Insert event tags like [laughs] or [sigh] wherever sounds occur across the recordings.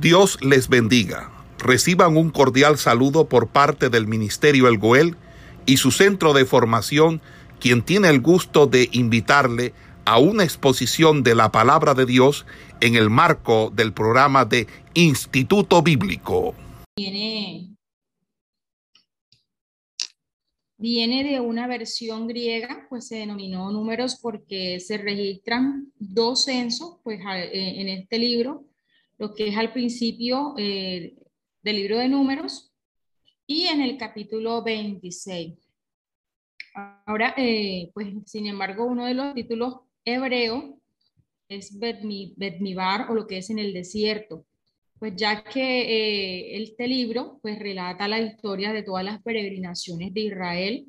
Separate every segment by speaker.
Speaker 1: Dios les bendiga. Reciban un cordial saludo por parte del Ministerio El Goel y su centro de formación, quien tiene el gusto de invitarle a una exposición de la palabra de Dios en el marco del programa de Instituto Bíblico.
Speaker 2: Viene, viene de una versión griega, pues se denominó números porque se registran dos censos pues, en este libro, lo que es al principio eh, del libro de números y en el capítulo 26. Ahora, eh, pues sin embargo, uno de los títulos hebreos es Betmibar o lo que es en el desierto, pues ya que eh, este libro pues relata la historia de todas las peregrinaciones de Israel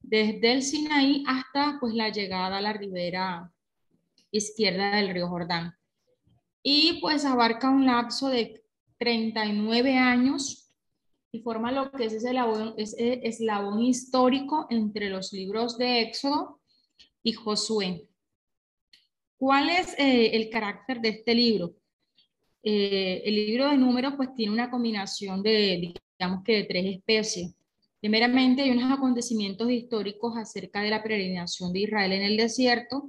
Speaker 2: desde el Sinaí hasta pues la llegada a la ribera izquierda del río Jordán y pues abarca un lapso de 39 años y forma lo que es ese eslabón, histórico entre los libros de Éxodo y Josué. ¿Cuál es eh, el carácter de este libro? Eh, el libro de números pues tiene una combinación de, digamos que de tres especies. Primeramente hay unos acontecimientos históricos acerca de la peregrinación de Israel en el desierto,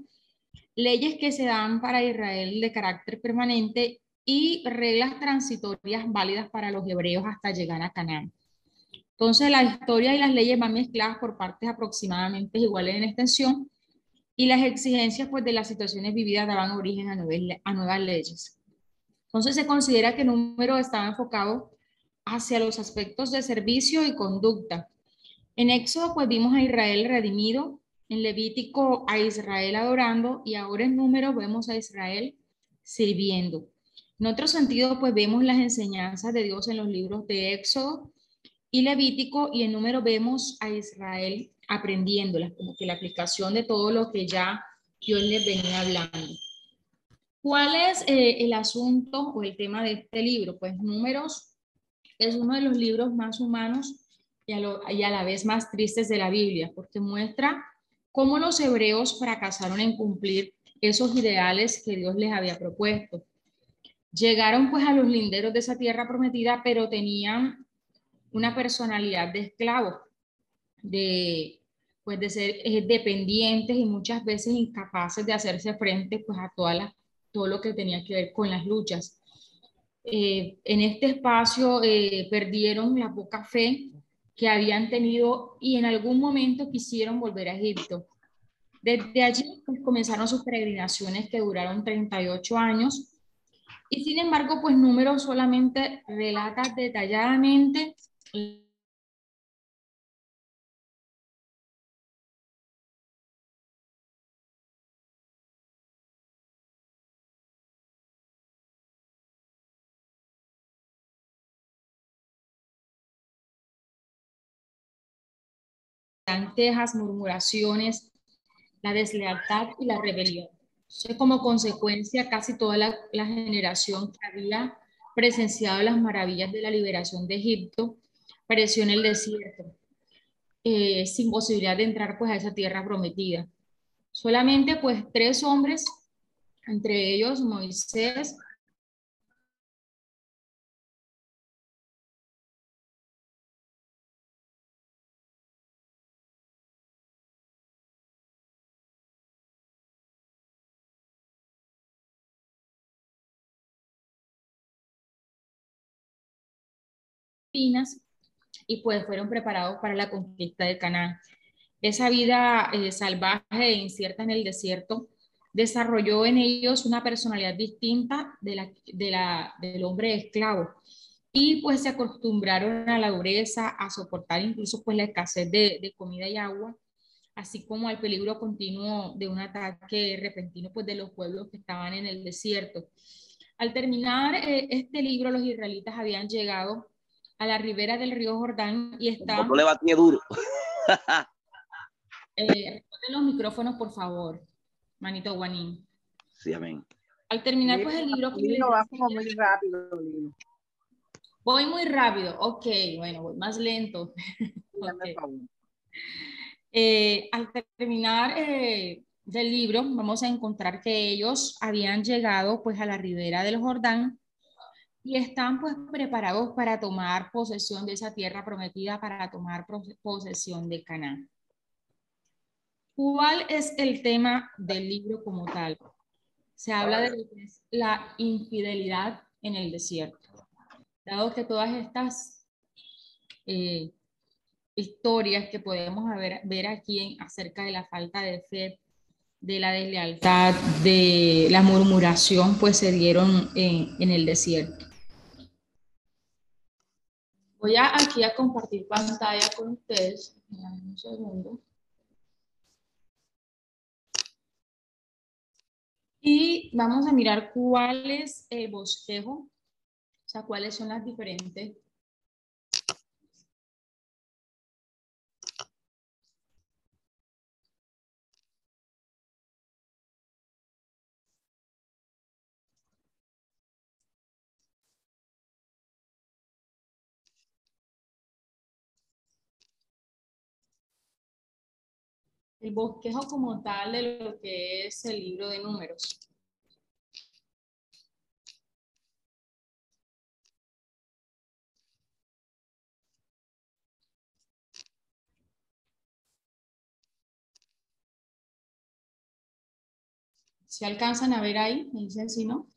Speaker 2: leyes que se dan para Israel de carácter permanente y reglas transitorias válidas para los hebreos hasta llegar a Canaán. Entonces, la historia y las leyes van mezcladas por partes aproximadamente iguales en extensión y las exigencias pues, de las situaciones vividas daban origen a, a nuevas leyes. Entonces, se considera que el número estaba enfocado hacia los aspectos de servicio y conducta. En Éxodo, pues vimos a Israel redimido, en Levítico a Israel adorando y ahora en número vemos a Israel sirviendo. En otro sentido, pues vemos las enseñanzas de Dios en los libros de Éxodo y Levítico y en número vemos a Israel aprendiéndolas, como que la aplicación de todo lo que ya Dios les venía hablando. ¿Cuál es eh, el asunto o el tema de este libro? Pues números es uno de los libros más humanos y a la vez más tristes de la Biblia, porque muestra cómo los hebreos fracasaron en cumplir esos ideales que Dios les había propuesto. Llegaron pues a los linderos de esa tierra prometida, pero tenían una personalidad de esclavos, de pues de ser eh, dependientes y muchas veces incapaces de hacerse frente pues a toda todo lo que tenía que ver con las luchas. Eh, en este espacio eh, perdieron la poca fe que habían tenido y en algún momento quisieron volver a Egipto. Desde allí pues, comenzaron sus peregrinaciones que duraron 38 años y sin embargo, pues números solamente relata detalladamente quejas, murmuraciones, la deslealtad y la rebelión. como consecuencia, casi toda la, generación que había presenciado las maravillas de la liberación de Egipto pereció en el desierto, eh, sin posibilidad de entrar pues a esa tierra prometida. Solamente pues tres hombres, entre ellos Moisés, y pues fueron preparados para la conquista de Canaán. Esa vida eh, salvaje e incierta en el desierto desarrolló en ellos una personalidad distinta de la, de la, del hombre esclavo y pues se acostumbraron a la dureza, a soportar incluso pues la escasez de, de comida y agua, así como al peligro continuo de un ataque repentino pues de los pueblos que estaban en el desierto. Al terminar eh, este libro, los israelitas habían llegado a la ribera del río Jordán y está...
Speaker 3: No le batí duro. [laughs]
Speaker 2: eh, los micrófonos, por favor, manito Guanín.
Speaker 3: Sí, amén.
Speaker 2: Al terminar, pues el libro...
Speaker 4: Lino, va como muy rápido,
Speaker 2: Voy muy rápido, ok, bueno, voy más lento. [laughs] okay. eh, al terminar eh, del libro, vamos a encontrar que ellos habían llegado pues a la ribera del Jordán y están pues preparados para tomar posesión de esa tierra prometida, para tomar posesión de Canaán. ¿Cuál es el tema del libro como tal? Se habla de la infidelidad en el desierto. Dado que todas estas eh, historias que podemos ver, aquí acerca de la falta de fe, de la deslealtad, de la murmuración, pues se dieron en el desierto. Voy a, aquí a compartir pantalla con ustedes. Un segundo. Y vamos a mirar cuál es el bosquejo, o sea, cuáles son las diferentes el bosquejo como tal de lo que es el libro de números. ¿Se alcanzan a ver ahí? Me dicen si no.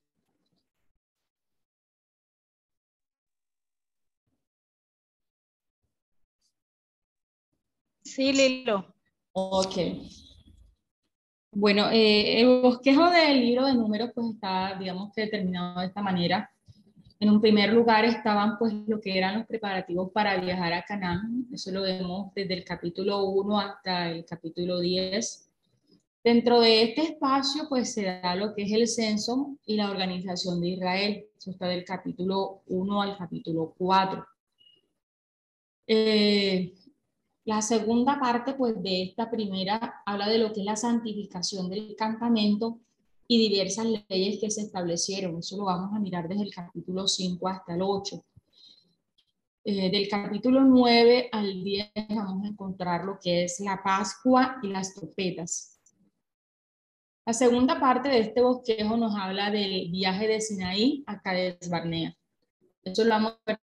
Speaker 3: Sí, Lilo.
Speaker 2: Ok. Bueno, eh, el bosquejo del libro de números pues está, digamos que determinado de esta manera. En un primer lugar estaban pues lo que eran los preparativos para viajar a Canaán. Eso lo vemos desde el capítulo 1 hasta el capítulo 10. Dentro de este espacio pues se da lo que es el censo y la organización de Israel. Eso está del capítulo 1 al capítulo 4. Eh, la segunda parte, pues, de esta primera habla de lo que es la santificación del campamento y diversas leyes que se establecieron. Eso lo vamos a mirar desde el capítulo 5 hasta el 8. Eh, del capítulo 9 al 10 vamos a encontrar lo que es la Pascua y las trompetas. La segunda parte de este bosquejo nos habla del viaje de Sinaí a Cades Barnea. Eso lo vamos a ver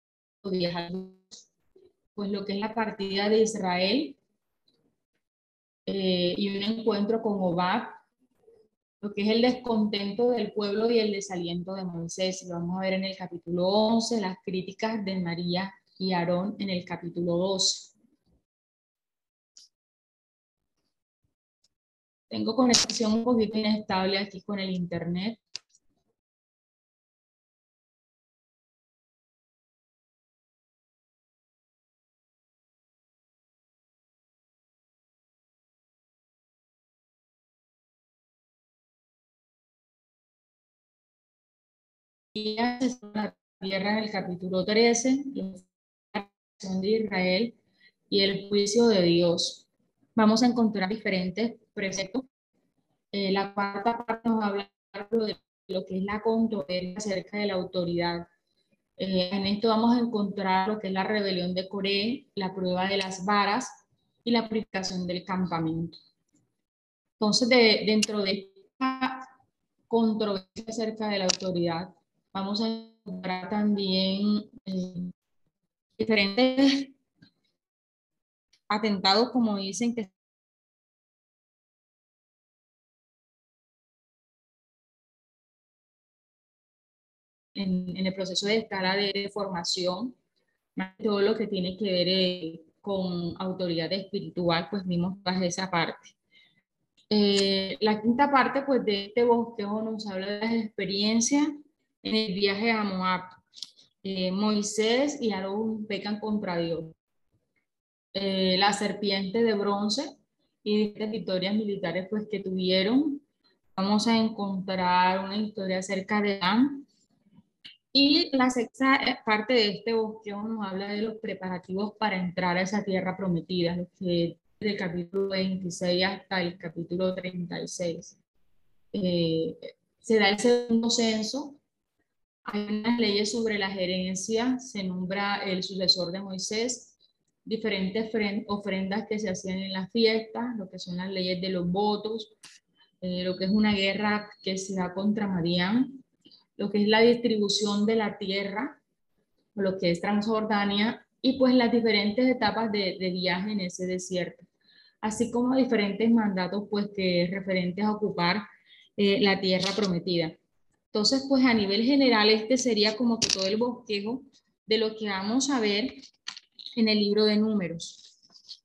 Speaker 2: pues lo que es la partida de Israel eh, y un encuentro con Obad, lo que es el descontento del pueblo y el desaliento de Moisés. Lo vamos a ver en el capítulo 11, las críticas de María y Aarón en el capítulo 12. Tengo conexión un poquito inestable aquí con el internet. La tierra en el capítulo 13, la de Israel y el juicio de Dios. Vamos a encontrar diferentes preceptos. Eh, la cuarta parte nos habla de lo que es la controversia acerca de la autoridad. Eh, en esto vamos a encontrar lo que es la rebelión de Coré, la prueba de las varas y la aplicación del campamento. Entonces, de, dentro de esta controversia acerca de la autoridad, vamos a encontrar también eh, diferentes atentados, como dicen, que en, el proceso de escala de formación, todo lo que tiene que ver eh, con autoridad espiritual, pues vimos toda esa parte. Eh, la quinta parte, pues de este bosquejo nos habla de las experiencias en el viaje a Moab. Eh, Moisés y Aarón pecan contra Dios. Eh, la serpiente de bronce y estas victorias militares pues que tuvieron. Vamos a encontrar una historia acerca de Dan. Y la sexta eh, parte de este bosque nos habla de los preparativos para entrar a esa tierra prometida, que del capítulo 26 hasta el capítulo 36. se da el segundo censo hay unas leyes sobre la gerencia, se nombra el sucesor de Moisés, diferentes ofrendas que se hacían en las fiestas, lo que son las leyes de los votos, eh, lo que es una guerra que se da contra Marián, lo que es la distribución de la tierra, lo que es Transjordania, y pues las diferentes etapas de, de viaje en ese desierto, así como diferentes mandatos pues que referentes a ocupar eh, la tierra prometida. Entonces, pues a nivel general, este sería como que todo el bosquejo de lo que vamos a ver en el libro de números.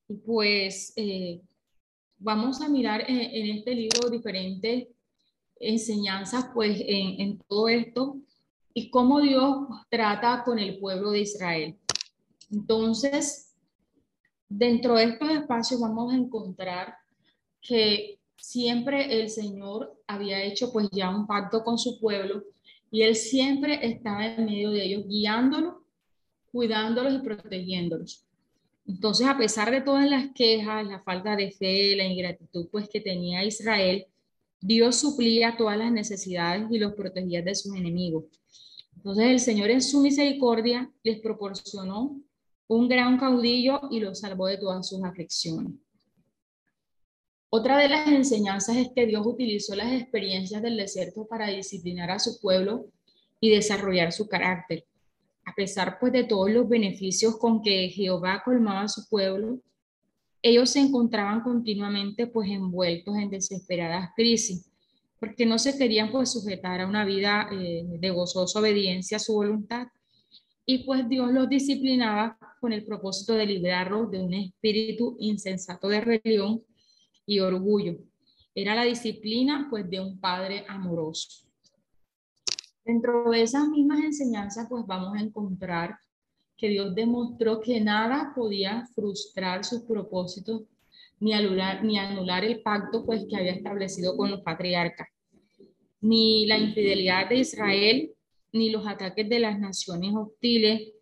Speaker 2: Y pues eh, vamos a mirar en, en, este libro diferentes enseñanzas pues en todo esto y cómo Dios trata con el pueblo de Israel. Entonces, dentro de estos espacios vamos a encontrar que siempre el Señor había hecho pues ya un pacto con su pueblo y Él siempre estaba en medio de ellos, guiándolos, cuidándolos y protegiéndolos. Entonces, a pesar de todas las quejas, la falta de fe, la ingratitud pues que tenía Israel, Dios suplía todas las necesidades y los protegía de sus enemigos. Entonces el Señor en su misericordia les proporcionó un gran caudillo y lo salvó de todas sus aflicciones. Otra de las enseñanzas es que Dios utilizó las experiencias del desierto para disciplinar a su pueblo y desarrollar su carácter. A pesar pues de todos los beneficios con que Jehová colmaba a su pueblo, ellos se encontraban continuamente pues envueltos en desesperadas crisis, porque no se querían pues sujetar a una vida eh, de gozosa obediencia a su voluntad y pues Dios los disciplinaba con el propósito de librarlos de un espíritu insensato de rebelión y orgullo. Era la disciplina pues de un padre amoroso. Dentro de esas mismas enseñanzas pues vamos a encontrar que Dios demostró que nada podía frustrar sus propósitos ni anular, ni anular el pacto pues que había establecido con los patriarcas. Ni la infidelidad de Israel ni los ataques de las naciones hostiles,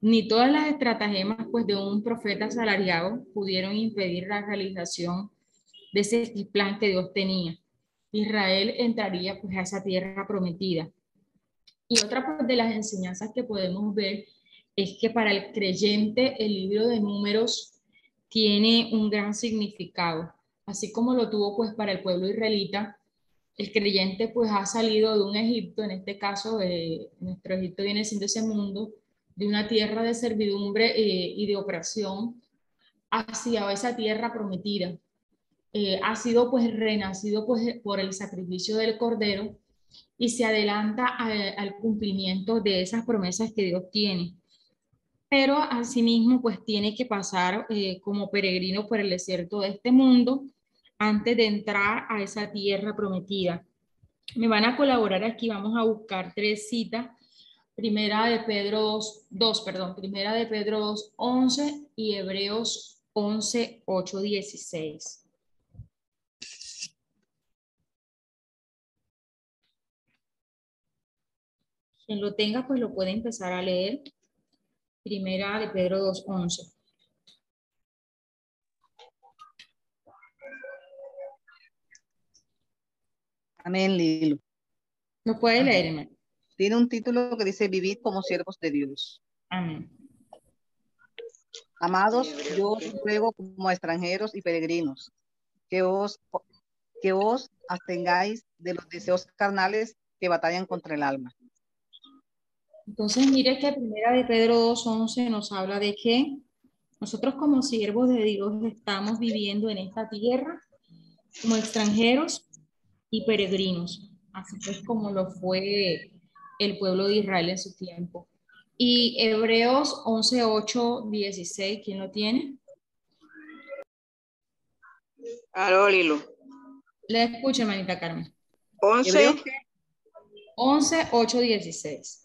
Speaker 2: ni todas las estratagemas pues, de un profeta asalariado pudieron impedir la realización de ese plan que Dios tenía. Israel entraría pues, a esa tierra prometida. Y otra pues, de las enseñanzas que podemos ver es que para el creyente el libro de números tiene un gran significado, así como lo tuvo pues para el pueblo israelita, el creyente pues ha salido de un Egipto, en este caso eh, nuestro Egipto viene siendo ese mundo, de una tierra de servidumbre eh, y de opresión hacia esa tierra prometida. Eh, ha sido pues renacido pues por el sacrificio del Cordero y se adelanta al cumplimiento de esas promesas que Dios tiene. Pero asimismo pues tiene que pasar como peregrino por el desierto de este mundo antes de entrar a esa tierra prometida. Me van a colaborar aquí, vamos a buscar tres citas. Primera de Pedro 2, perdón, primera de Pedro 2, 11 y Hebreos 11, 8, 16. Quien lo tenga, pues lo puede empezar a leer. Primera de Pedro 2, 11.
Speaker 3: Amén, Lilo.
Speaker 2: ¿Lo puede leer, hermano?
Speaker 3: Tiene un título que dice Vivir como siervos de Dios.
Speaker 2: Amén.
Speaker 3: Amados, yo os ruego como extranjeros y peregrinos que os, que os abstengáis de los deseos carnales que batallan contra el alma.
Speaker 2: Entonces, mire que primera de Pedro 2.11 nos habla de que nosotros como siervos de Dios estamos viviendo en esta tierra como extranjeros y peregrinos, así pues como lo fue el pueblo de Israel en su tiempo. Y Hebreos 11, 8, 16, ¿quién lo tiene?
Speaker 4: Aló, Lilo.
Speaker 2: Le escucho, hermanita Carmen.
Speaker 4: 11.
Speaker 2: 11, 8, 16.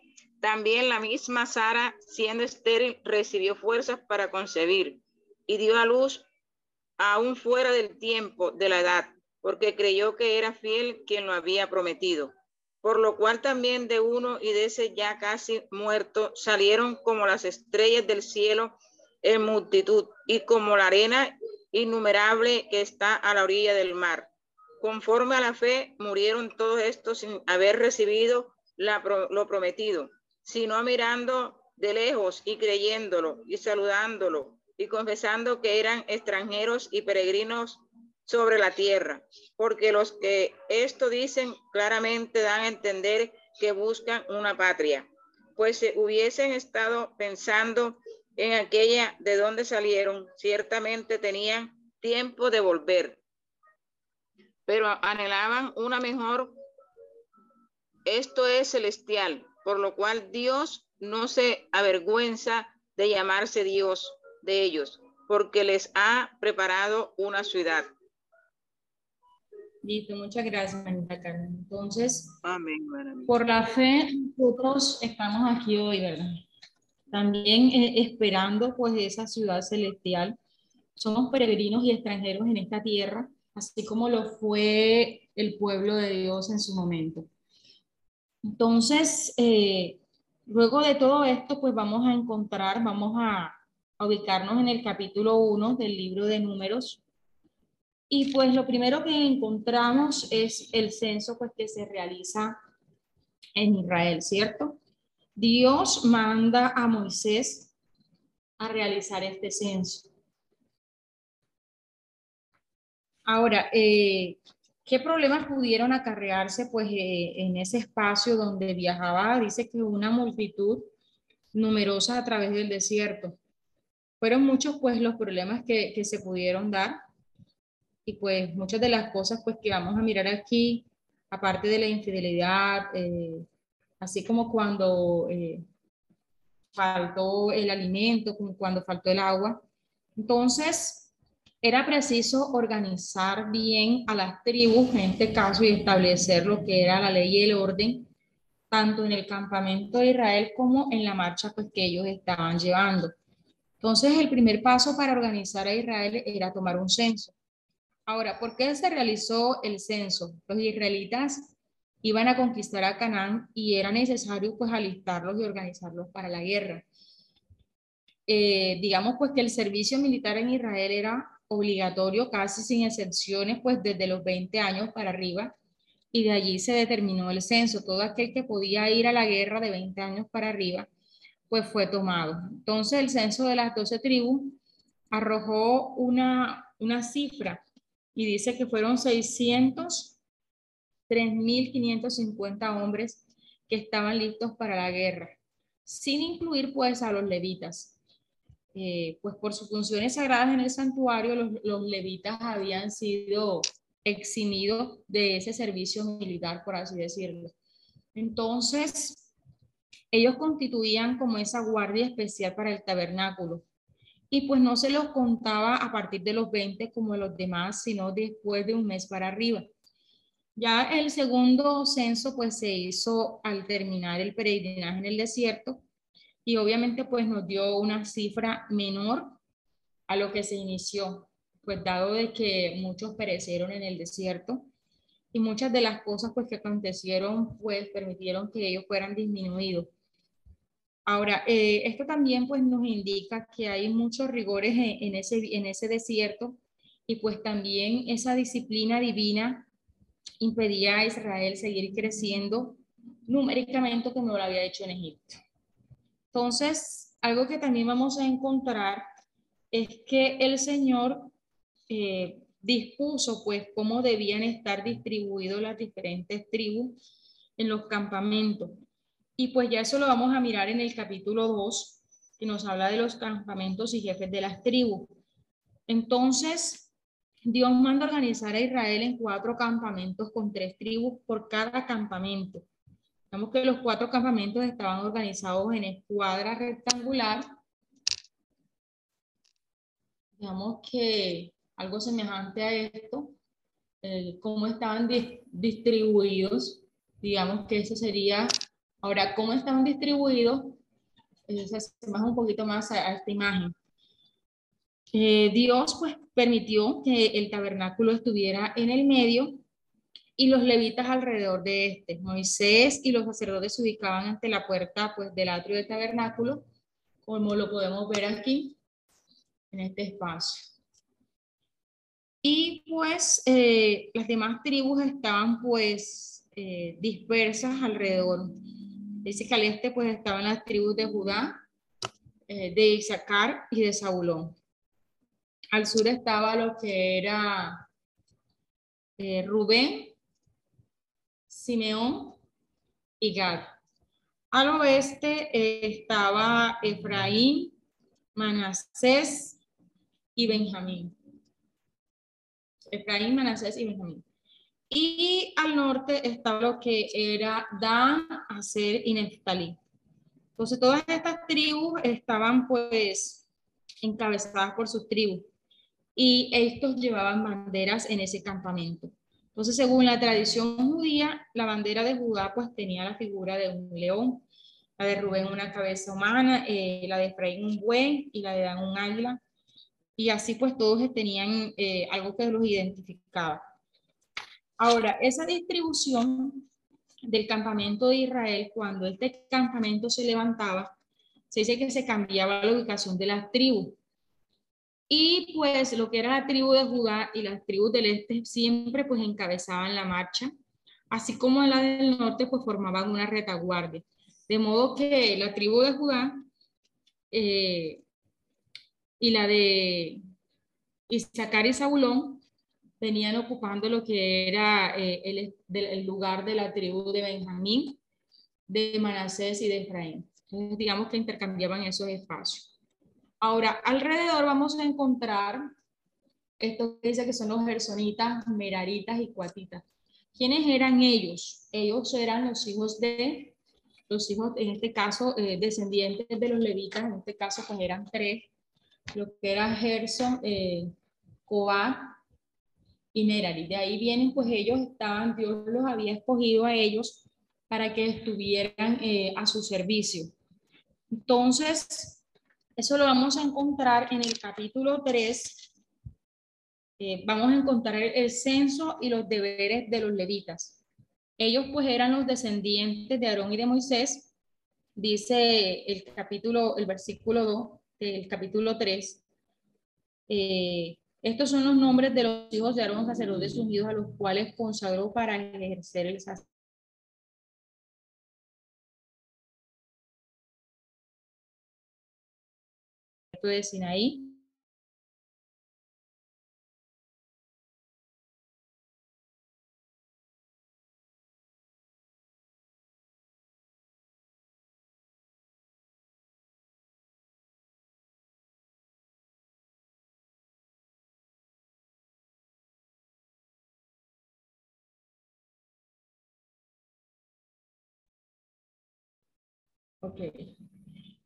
Speaker 4: también la misma Sara, siendo estéril, recibió fuerzas para concebir y dio a luz aún fuera del tiempo de la edad porque creyó que era fiel quien lo había prometido. por lo cual también de uno y de ese ya casi muerto salieron como las estrellas del cielo en multitud y como la arena innumerable que está a la orilla del mar. Conforme a la fe, murieron todos estos sin haber recibido lo prometido, sino mirando de lejos y creyéndolo y saludándolo y confesando que eran extranjeros y peregrinos sobre la tierra, porque los que esto dicen claramente dan a entender que buscan una patria, pues si hubiesen estado pensando en aquella de donde salieron, ciertamente tenían tiempo de volver, pero anhelaban una mejor, esto es celestial, por lo cual Dios no se avergüenza de llamarse Dios de ellos, porque les ha preparado una ciudad.
Speaker 2: Listo, muchas gracias, Manita Carmen. Entonces, por la fe, nosotros estamos aquí hoy, ¿verdad? También eh, esperando pues esa ciudad celestial. Somos peregrinos y extranjeros en esta tierra, así como lo fue el pueblo de Dios en su momento. Entonces, eh, luego de todo esto, pues vamos a encontrar, vamos a, ubicarnos en el capítulo 1 del libro de números, y pues lo primero que encontramos es el censo pues que se realiza en Israel, ¿cierto? Dios manda a Moisés a realizar este censo. Ahora, eh, ¿qué problemas pudieron acarrearse pues eh, en ese espacio donde viajaba? Dice que una multitud numerosa a través del desierto. Fueron muchos pues los problemas que, que se pudieron dar y pues muchas de las cosas pues que vamos a mirar aquí, aparte de la infidelidad, eh, así como cuando eh, faltó el alimento, como cuando faltó el agua. Entonces, era preciso organizar bien a las tribus en este caso y establecer lo que era la ley y el orden, tanto en el campamento de Israel como en la marcha pues, que ellos estaban llevando. Entonces, el primer paso para organizar a Israel era tomar un censo. Ahora, ¿por qué se realizó el censo? Los israelitas iban a conquistar a Canaán y era necesario pues alistarlos y organizarlos para la guerra. Eh, digamos pues que el servicio militar en Israel era obligatorio casi sin excepciones pues desde los 20 años para arriba y de allí se determinó el censo. Todo aquel que podía ir a la guerra de 20 años para arriba pues fue tomado. Entonces el censo de las 12 tribus arrojó una, una cifra y dice que fueron 600, 3.550 hombres que estaban listos para la guerra, sin incluir pues a los levitas. Eh, pues por sus funciones sagradas en el santuario, los, los levitas habían sido eximidos de ese servicio militar, por así decirlo. Entonces, ellos constituían como esa guardia especial para el tabernáculo y pues no se los contaba a partir de los 20 como los demás, sino después de un mes para arriba. Ya el segundo censo pues se hizo al terminar el peregrinaje en el desierto y obviamente pues nos dio una cifra menor a lo que se inició, pues dado de que muchos perecieron en el desierto y muchas de las cosas pues que acontecieron pues permitieron que ellos fueran disminuidos. Ahora, eh, esto también pues nos indica que hay muchos rigores en, ese, en ese desierto y pues también esa disciplina divina impedía a Israel seguir creciendo numéricamente como lo había hecho en Egipto. Entonces, algo que también vamos a encontrar es que el Señor eh, dispuso pues cómo debían estar distribuidos las diferentes tribus en los campamentos. Y pues ya eso lo vamos a mirar en el capítulo 2, que nos habla de los campamentos y jefes de las tribus. Entonces, Dios manda organizar a Israel en cuatro campamentos con tres tribus por cada campamento. Vemos que los cuatro campamentos estaban organizados en escuadra rectangular. Digamos que algo semejante a esto, eh, cómo estaban distribuidos, digamos que eso sería Ahora, ¿cómo están distribuidos? Eh, se asemeja un poquito más a, esta imagen. Eh, Dios pues permitió que el tabernáculo estuviera en el medio y los levitas alrededor de este. Moisés y los sacerdotes se ubicaban ante la puerta pues, del atrio del tabernáculo, como lo podemos ver aquí, en este espacio. Y pues eh, las demás tribus estaban pues eh, dispersas alrededor. Dice que al este pues estaban las tribus de Judá, eh, de Isaacar y de Zabulón. Al sur estaba lo que era Rubén, Simeón y Gad. Al oeste estaba Efraín, Manasés y Benjamín. Efraín, Manasés y Benjamín. Y al norte estaba lo que era Dan, Aser y Neftalí. Entonces todas estas tribus estaban pues encabezadas por sus tribus y estos llevaban banderas en ese campamento. Entonces, según la tradición judía, la bandera de Judá pues tenía la figura de un león, la de Rubén una cabeza humana, eh, la de Efraín un buey y la de Dan un águila y así pues todos tenían eh, algo que los identificaba. Ahora, esa distribución del campamento de Israel, cuando este campamento se levantaba, se dice que se cambiaba la ubicación de las tribus. Y pues lo que era la tribu de Judá y las tribus del este siempre pues encabezaban la marcha, así como la del norte pues formaban una retaguardia. De modo que la tribu de Judá eh, y la de Isaacar y Zabulón venían ocupando lo que era eh, el, lugar de la tribu de Benjamín, de Manasés y de Efraín. Entonces, digamos que intercambiaban esos espacios. Ahora, alrededor vamos a encontrar esto que dice que son los gersonitas, meraritas y cuatitas. ¿Quiénes eran ellos? Ellos eran los hijos de, los hijos, en este caso, eh, descendientes de los levitas, en este caso pues eran tres, lo que era Gerson, eh, y Merari. De ahí vienen, pues ellos estaban, Dios los había escogido a ellos para que estuvieran eh, a su servicio. Entonces, eso lo vamos a encontrar en el capítulo 3. Eh, vamos a encontrar el, censo y los deberes de los levitas. Ellos pues eran los descendientes de Aarón y de Moisés. Dice el capítulo, el versículo 2 el capítulo 3. Eh, estos son los nombres de los hijos de Aarón, sacerdotes ungidos, a los cuales consagró para ejercer el sacerdocio. De Sinaí, Ok.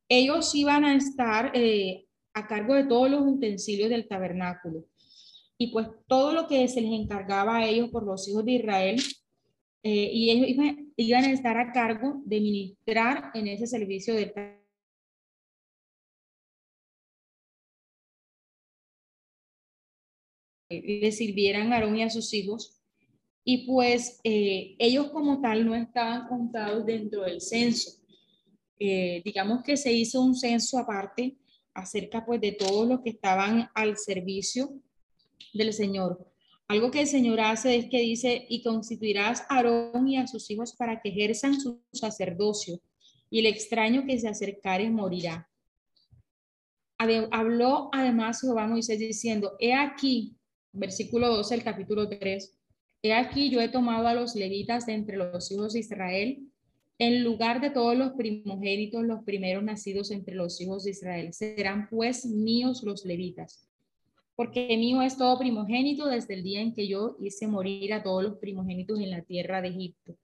Speaker 2: Ellos iban a estar eh, a cargo de todos los utensilios del tabernáculo. Y pues todo lo que se les encargaba a ellos por los hijos de Israel, eh, y ellos iban, a estar a cargo de ministrar en ese servicio del tabernáculo. le sirvieran a Aarón y a sus hijos. Y pues eh, ellos como tal no estaban contados dentro del censo. Eh, digamos que se hizo un censo aparte acerca pues de todos los que estaban al servicio del Señor. Algo que el Señor hace es que dice, y constituirás a Aarón y a sus hijos para que ejerzan su sacerdocio, y el extraño que se acercare morirá. Habló además Jehová Moisés diciendo, he aquí, versículo 12 del capítulo 3, he aquí yo he tomado a los levitas de entre los hijos de Israel, en lugar de todos los primogénitos, los primeros nacidos entre los hijos de Israel, serán pues míos los levitas, porque mío es todo primogénito desde el día en que yo hice morir a todos los primogénitos en la tierra de Egipto.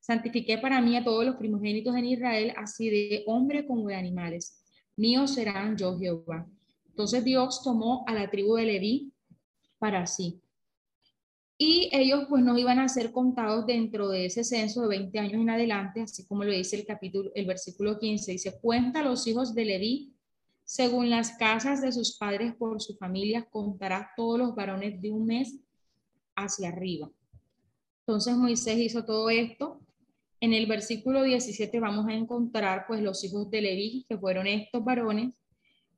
Speaker 2: Santifiqué para mí a todos los primogénitos en Israel, así de hombre como de animales. Míos serán yo Jehová. Entonces Dios tomó a la tribu de Leví para sí y ellos pues no iban a ser contados dentro de ese censo de 20 años en adelante, así como lo dice el capítulo, el versículo 15, dice, cuenta los hijos de Leví según las casas de sus padres por su familia, contará todos los varones de un mes hacia arriba. Entonces Moisés hizo todo esto. En el versículo 17 vamos a encontrar pues los hijos de Leví, que fueron estos varones,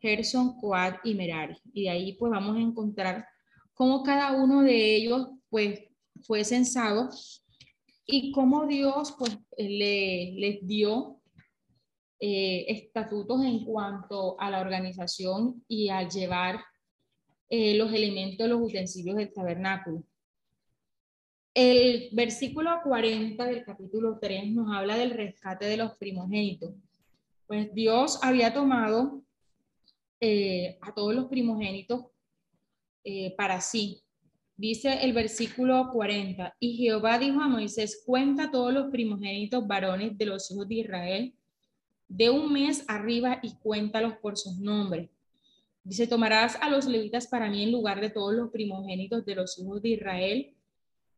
Speaker 2: Gerson, Coad y Merari. Y de ahí pues vamos a encontrar cómo cada uno de ellos pues fue censado y cómo Dios pues le, les dio eh, estatutos en cuanto a la organización y a llevar eh, los elementos, los utensilios del tabernáculo. El versículo 40 del capítulo 3 nos habla del rescate de los primogénitos. Pues Dios había tomado eh, a todos los primogénitos para sí. Dice el versículo 40, y Jehová dijo a Moisés, cuenta todos los primogénitos varones de los hijos de Israel de un mes arriba y cuéntalos por sus nombres. Dice, tomarás a los levitas para mí en lugar de todos los primogénitos de los hijos de Israel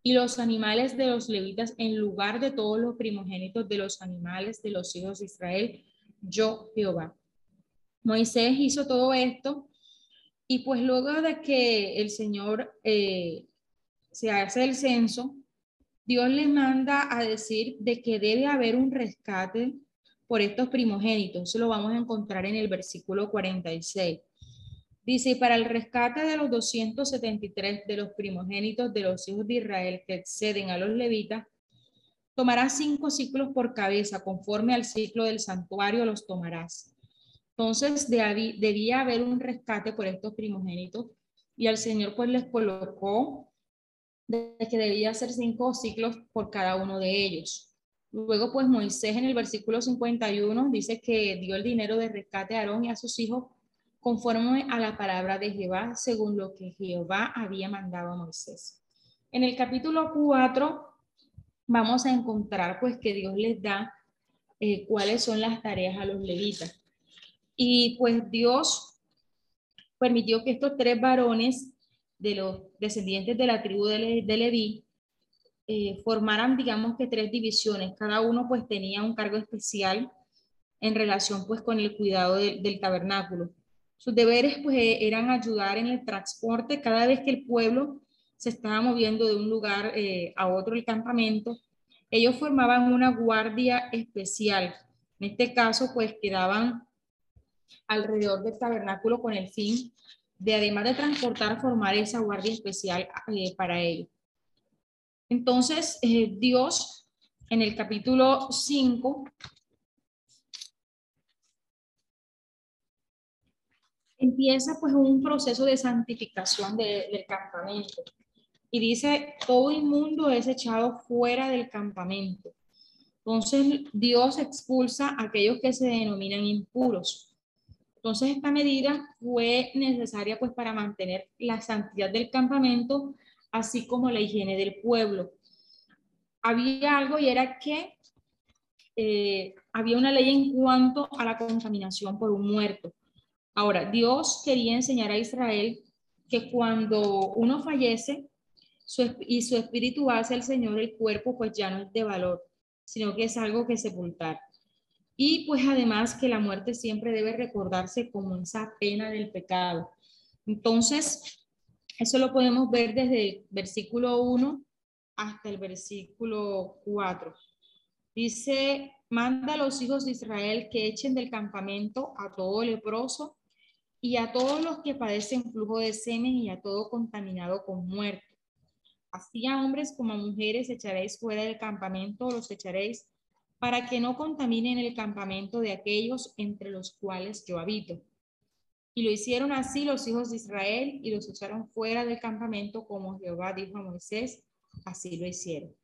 Speaker 2: y los animales de los levitas en lugar de todos los primogénitos de los animales de los hijos de Israel, yo Jehová. Moisés hizo todo esto y pues luego de que el Señor eh, se hace el censo, Dios le manda a decir de que debe haber un rescate por estos primogénitos. Eso lo vamos a encontrar en el versículo 46. Dice, para el rescate de los 273 de los primogénitos de los hijos de Israel que exceden a los levitas, tomarás cinco ciclos por cabeza, conforme al ciclo del santuario los tomarás. Entonces debía haber un rescate por estos primogénitos y al Señor pues les colocó de que debía hacer cinco ciclos por cada uno de ellos. Luego pues Moisés en el versículo 51 dice que dio el dinero de rescate a Aarón y a sus hijos conforme a la palabra de Jehová, según lo que Jehová había mandado a Moisés. En el capítulo 4 vamos a encontrar pues que Dios les da eh, cuáles son las tareas a los levitas. Y pues Dios permitió que estos tres varones de los descendientes de la tribu de, Leví eh, formaran, digamos que tres divisiones. Cada uno pues tenía un cargo especial en relación pues con el cuidado del tabernáculo. Sus deberes pues e, eran ayudar en el transporte cada vez que el pueblo se estaba moviendo de un lugar eh, a otro el campamento. Ellos formaban una guardia especial. En este caso pues quedaban alrededor del tabernáculo con el fin de además de transportar, formar esa guardia especial eh, para ellos. Entonces, eh, Dios en el capítulo 5 empieza pues un proceso de santificación del campamento. Y dice, todo inmundo es echado fuera del campamento. Entonces Dios expulsa a aquellos que se denominan impuros. Entonces esta medida fue necesaria pues para mantener la santidad del campamento, así como la higiene del pueblo. Había algo y era que eh, había una ley en cuanto a la contaminación por un muerto. Ahora, Dios quería enseñar a Israel que cuando uno fallece y su espíritu hace al Señor, el cuerpo pues ya no es de valor, sino que es algo que sepultar. Y pues además que la muerte siempre debe recordarse como esa pena del pecado. Entonces, eso lo podemos ver desde el versículo 1 hasta el versículo 4. Dice, manda a los hijos de Israel que echen del campamento a todo leproso y a todos los que padecen flujo de semen y a todo contaminado con muerte. Así a hombres como a mujeres echaréis fuera del campamento, los echaréis para que no contaminen el campamento de aquellos entre los cuales yo habito. Y lo hicieron así los hijos de Israel y los echaron fuera del campamento como Jehová dijo a Moisés, así lo hicieron.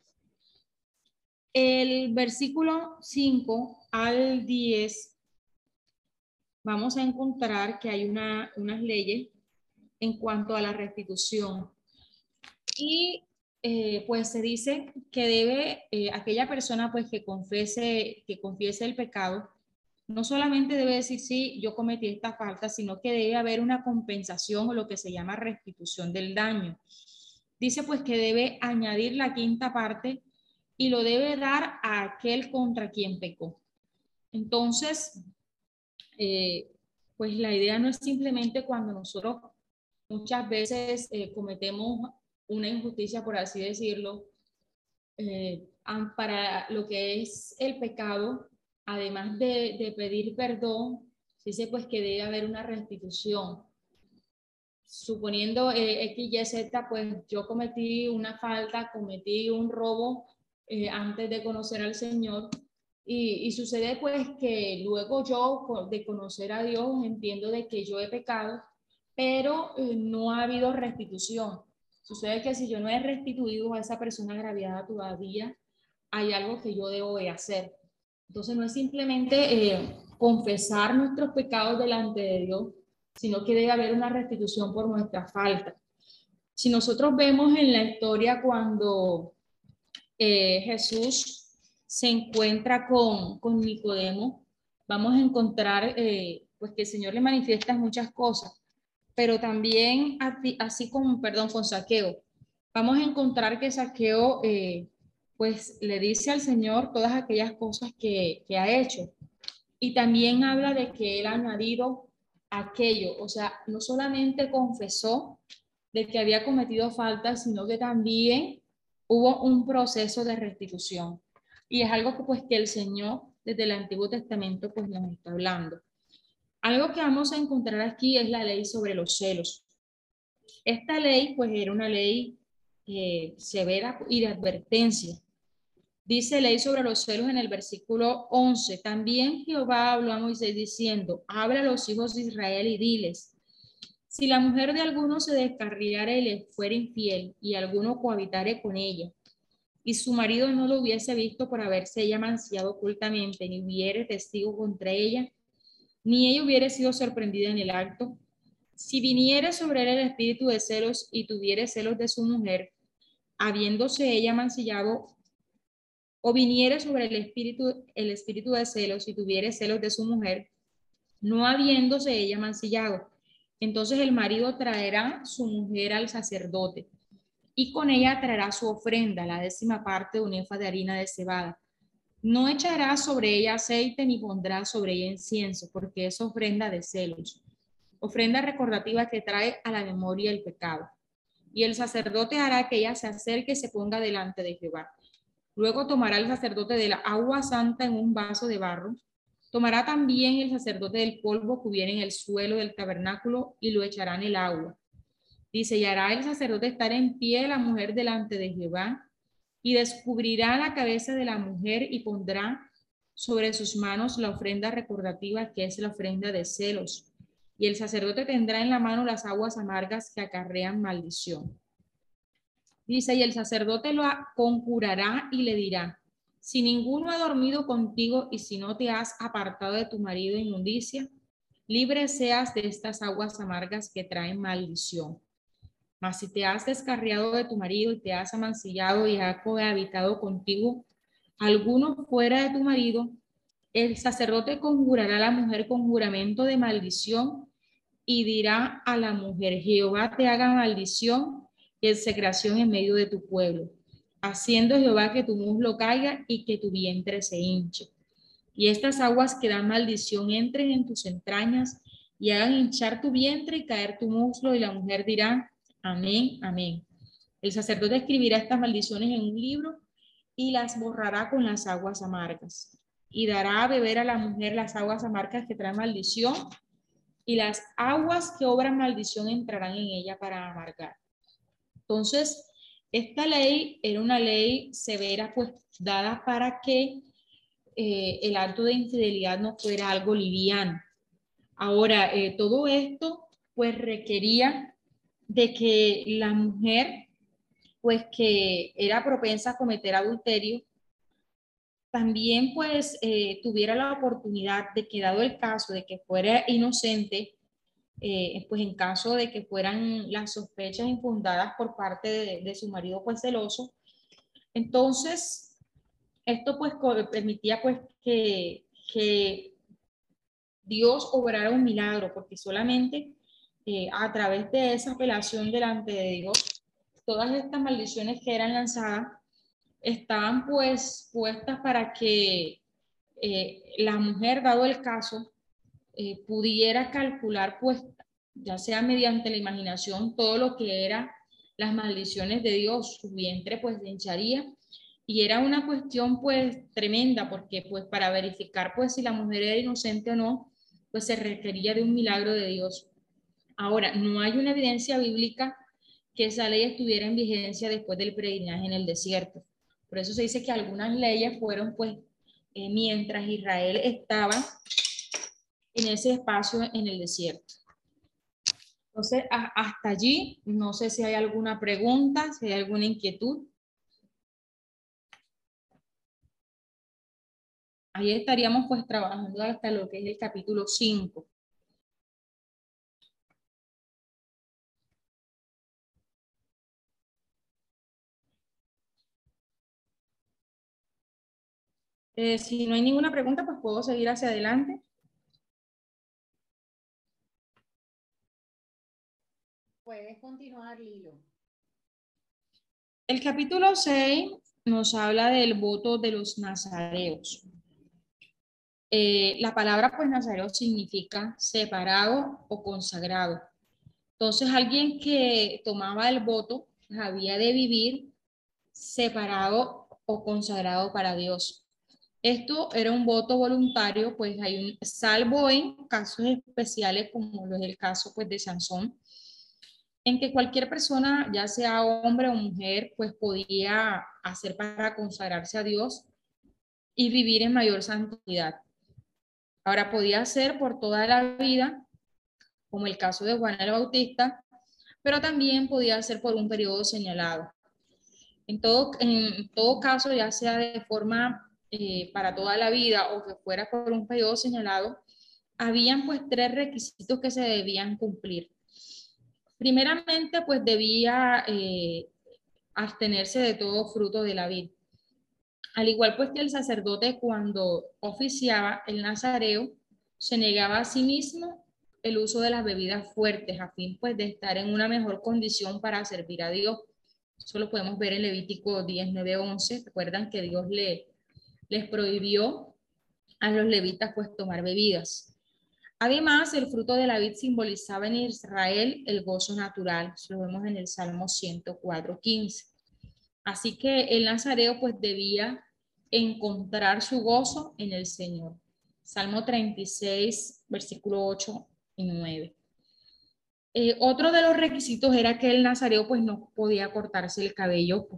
Speaker 2: El versículo 5 al 10 vamos a encontrar que hay una, unas leyes en cuanto a la restitución. Y eh, pues se dice que debe eh, aquella persona pues que confiese, que confiese el pecado, no solamente debe decir sí, yo cometí esta falta, sino que debe haber una compensación o lo que se llama restitución del daño. Dice pues que debe añadir la quinta parte y lo debe dar a aquel contra quien pecó. Entonces, eh, pues la idea no es simplemente cuando nosotros muchas veces cometemos una injusticia, por así decirlo, eh, para lo que es el pecado, además de, pedir perdón, dice pues que debe haber una restitución. Suponiendo eh, X, Y, Z, pues yo cometí una falta, cometí un robo eh, antes de conocer al Señor. Y, y, sucede pues que luego yo de conocer a Dios entiendo de que yo he pecado, pero eh, no ha habido restitución. Sucede que si yo no he restituido a esa persona agraviada todavía, hay algo que yo debo de hacer. Entonces no es simplemente eh, confesar nuestros pecados delante de Dios, sino que debe haber una restitución por nuestra falta. Si nosotros vemos en la historia cuando eh, Jesús se encuentra con, con Nicodemo, vamos a encontrar eh, pues que el Señor le manifiesta muchas cosas, pero también así como, perdón, con Saqueo, vamos a encontrar que Saqueo eh, pues le dice al Señor todas aquellas cosas que, que ha hecho. Y también habla de que él ha añadido aquello, o sea, no solamente confesó de que había cometido faltas, sino que también hubo un proceso de restitución. Y es algo que pues que el Señor desde el Antiguo Testamento pues nos está hablando. Algo que vamos a encontrar aquí es la ley sobre los celos. Esta ley pues era una ley eh, severa y de advertencia. Dice ley sobre los celos en el versículo 11. También Jehová habló a Moisés diciendo, habla a los hijos de Israel y diles, si la mujer de alguno se descarriare y le fuera infiel y alguno cohabitare con ella, y su marido no lo hubiese visto por haberse ella manciado ocultamente, ni hubiere testigo contra ella, ni ella hubiere sido sorprendida en el acto, si viniere sobre él el espíritu de celos y tuviere celos de su mujer, habiéndose ella mancillado o viniere sobre el espíritu, el espíritu de celos y tuviere celos de su mujer, no habiéndose ella mancillado. Entonces el marido traerá su mujer al sacerdote y con ella traerá su ofrenda, la décima parte de un efa de harina de cebada. No echará sobre ella aceite ni pondrá sobre ella incienso, porque es ofrenda de celos, ofrenda recordativa que trae a la memoria el pecado. Y el sacerdote hará que ella se acerque y se ponga delante de Jehová Luego tomará el sacerdote de la agua santa en un vaso de barro. Tomará también el sacerdote del polvo que en el suelo del tabernáculo y lo echará en el agua. Dice, y hará el sacerdote estar en pie la mujer delante de Jehová y descubrirá la cabeza de la mujer y pondrá sobre sus manos la ofrenda recordativa que es la ofrenda de celos. Y el sacerdote tendrá en la mano las aguas amargas que acarrean maldición. Dice, y el sacerdote lo conjurará y le dirá, si ninguno ha dormido contigo y si no te has apartado de tu marido inmundicia, libre seas de estas aguas amargas que traen maldición. Mas si te has descarriado de tu marido y te has amancillado y ha cohabitado contigo alguno fuera de tu marido, el sacerdote conjurará a la mujer con juramento de maldición y dirá a la mujer, Jehová te haga maldición y execración en medio de tu pueblo, haciendo Jehová que tu muslo caiga y que tu vientre se hinche. Y estas aguas que dan maldición entren en tus entrañas y hagan hinchar tu vientre y caer tu muslo, y la mujer dirá, amén, amén. El sacerdote escribirá estas maldiciones en un libro y las borrará con las aguas amargas. Y dará a beber a la mujer las aguas amargas que traen maldición, y las aguas que obran maldición entrarán en ella para amargar. Entonces, esta ley era una ley severa, pues dada para que eh, el acto de infidelidad no fuera algo liviano. Ahora, eh, todo esto pues requería de que la mujer, pues que era propensa a cometer adulterio, también pues eh, tuviera la oportunidad de que dado el caso de que fuera inocente, eh, pues en caso de que fueran las sospechas infundadas por parte de, su marido pues celoso. Entonces, esto pues permitía pues que, que Dios obrara un milagro, porque solamente eh, a través de esa apelación delante de Dios, todas estas maldiciones que eran lanzadas estaban pues puestas para que eh, la mujer, dado el caso, eh, pudiera calcular, pues, ya sea mediante la imaginación, todo lo que era las maldiciones de Dios, su vientre pues se hincharía y era una cuestión pues tremenda porque pues para verificar pues si la mujer era inocente o no, pues se requería de un milagro de Dios. Ahora, no hay una evidencia bíblica que esa ley estuviera en vigencia después del peregrinaje en el desierto. Por eso se dice que algunas leyes fueron pues eh, mientras Israel estaba en ese espacio en el desierto. Entonces, hasta allí, no sé si hay alguna pregunta, si hay alguna inquietud. Ahí estaríamos pues trabajando hasta lo que es el capítulo 5. Eh, si no hay ninguna pregunta, pues puedo seguir hacia adelante.
Speaker 5: Puedes continuar, Lilo.
Speaker 2: El capítulo 6 nos habla del voto de los nazareos. Eh, la palabra pues nazareo significa separado o consagrado. Entonces alguien que tomaba el voto había de vivir separado o consagrado para Dios. Esto era un voto voluntario, pues hay un, salvo en casos especiales como lo es el caso pues de Sansón, en que cualquier persona, ya sea hombre o mujer, pues podía hacer para consagrarse a Dios y vivir en mayor santidad. Ahora podía ser por toda la vida, como el caso de Juan el Bautista, pero también podía ser por un periodo señalado. En todo, en todo caso, ya sea de forma eh, para toda la vida o que fuera por un periodo señalado, habían pues tres requisitos que se debían cumplir. Primeramente, pues debía eh, abstenerse de todo fruto de la vida. Al igual pues que el sacerdote cuando oficiaba el nazareo, se negaba a sí mismo el uso de las bebidas fuertes a fin pues de estar en una mejor condición para servir a Dios. Eso lo podemos ver en Levítico 10, 9, 11. Recuerdan que Dios le, les prohibió a los levitas pues tomar bebidas. Además, el fruto de la vid simbolizaba en Israel el gozo natural. Lo vemos en el Salmo 104, 15. Así que el nazareo pues debía encontrar su gozo en el Señor. Salmo 36, versículo 8 y 9. Eh, otro de los requisitos era que el nazareo pues no podía cortarse el cabello.